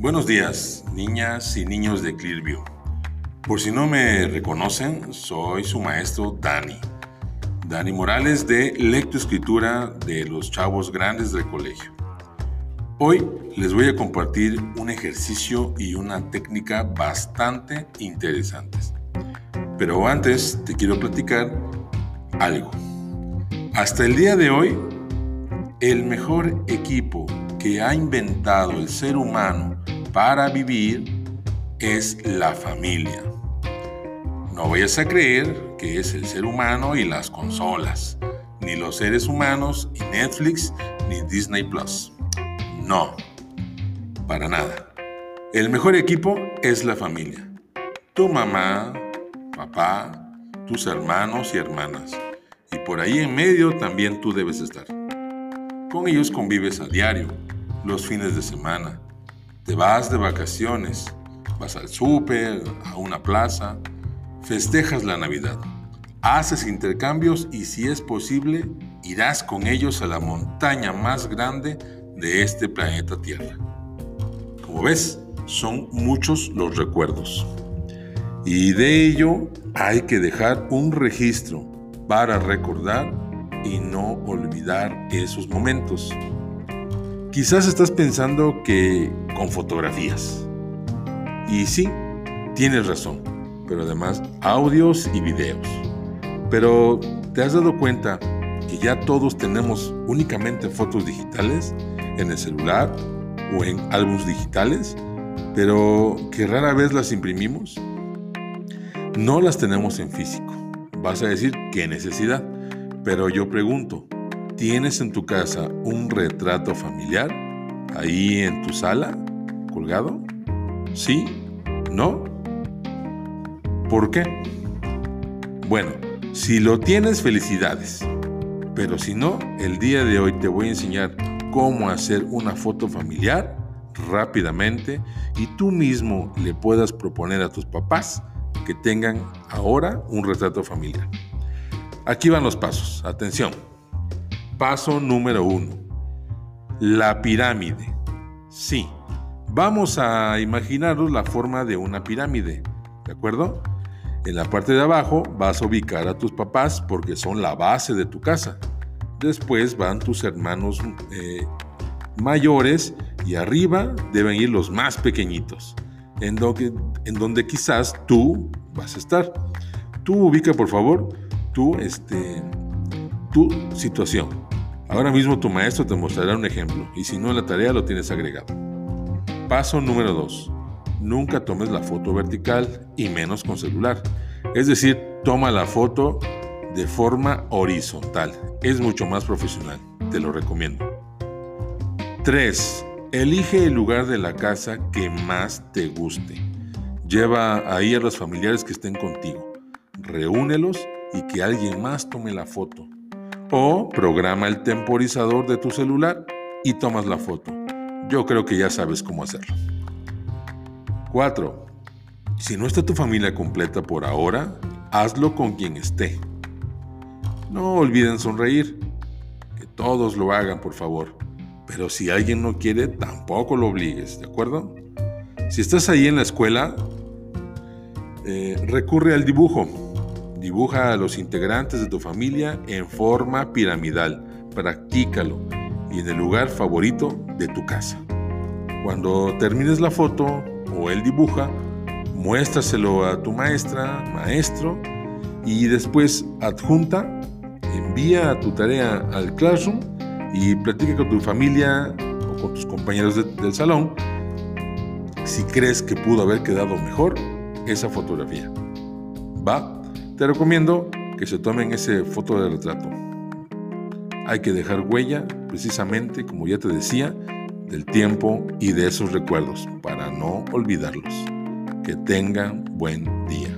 Buenos días, niñas y niños de Clearview. Por si no me reconocen, soy su maestro Dani. Dani Morales de Lectoescritura de los Chavos Grandes del Colegio. Hoy les voy a compartir un ejercicio y una técnica bastante interesantes. Pero antes te quiero platicar algo. Hasta el día de hoy, el mejor equipo que ha inventado el ser humano para vivir es la familia. No vayas a creer que es el ser humano y las consolas, ni los seres humanos y Netflix ni Disney Plus. No, para nada. El mejor equipo es la familia. Tu mamá, papá, tus hermanos y hermanas. Y por ahí en medio también tú debes estar. Con ellos convives a diario, los fines de semana. Te vas de vacaciones, vas al súper, a una plaza, festejas la Navidad, haces intercambios y si es posible, irás con ellos a la montaña más grande de este planeta Tierra. Como ves, son muchos los recuerdos. Y de ello hay que dejar un registro para recordar y no olvidar esos momentos. Quizás estás pensando que con fotografías. Y sí, tienes razón, pero además audios y videos. Pero ¿te has dado cuenta que ya todos tenemos únicamente fotos digitales en el celular o en álbumes digitales, pero que rara vez las imprimimos? No las tenemos en físico. Vas a decir, ¿qué necesidad? Pero yo pregunto, ¿tienes en tu casa un retrato familiar ahí en tu sala colgado? ¿Sí? ¿No? ¿Por qué? Bueno, si lo tienes, felicidades. Pero si no, el día de hoy te voy a enseñar cómo hacer una foto familiar rápidamente y tú mismo le puedas proponer a tus papás que tengan ahora un retrato familiar. Aquí van los pasos. Atención. Paso número uno. La pirámide. Sí, vamos a imaginarnos la forma de una pirámide. ¿De acuerdo? En la parte de abajo vas a ubicar a tus papás porque son la base de tu casa. Después van tus hermanos eh, mayores y arriba deben ir los más pequeñitos, en donde, en donde quizás tú vas a estar. Tú ubica por favor tu, este, tu situación. Ahora mismo tu maestro te mostrará un ejemplo y si no la tarea lo tienes agregado. Paso número 2. Nunca tomes la foto vertical y menos con celular. Es decir, toma la foto de forma horizontal. Es mucho más profesional. Te lo recomiendo. 3. Elige el lugar de la casa que más te guste. Lleva ahí a los familiares que estén contigo. Reúnelos y que alguien más tome la foto. O programa el temporizador de tu celular y tomas la foto. Yo creo que ya sabes cómo hacerlo. 4. Si no está tu familia completa por ahora, hazlo con quien esté. No olviden sonreír. Que todos lo hagan, por favor. Pero si alguien no quiere, tampoco lo obligues, ¿de acuerdo? Si estás ahí en la escuela, eh, recurre al dibujo. Dibuja a los integrantes de tu familia en forma piramidal. Practícalo y en el lugar favorito de tu casa. Cuando termines la foto o el dibuja, muéstraselo a tu maestra, maestro y después adjunta, envía tu tarea al Classroom y platica con tu familia o con tus compañeros del salón si crees que pudo haber quedado mejor esa fotografía. Va te recomiendo que se tomen ese foto de retrato. Hay que dejar huella, precisamente, como ya te decía, del tiempo y de esos recuerdos para no olvidarlos. Que tengan buen día.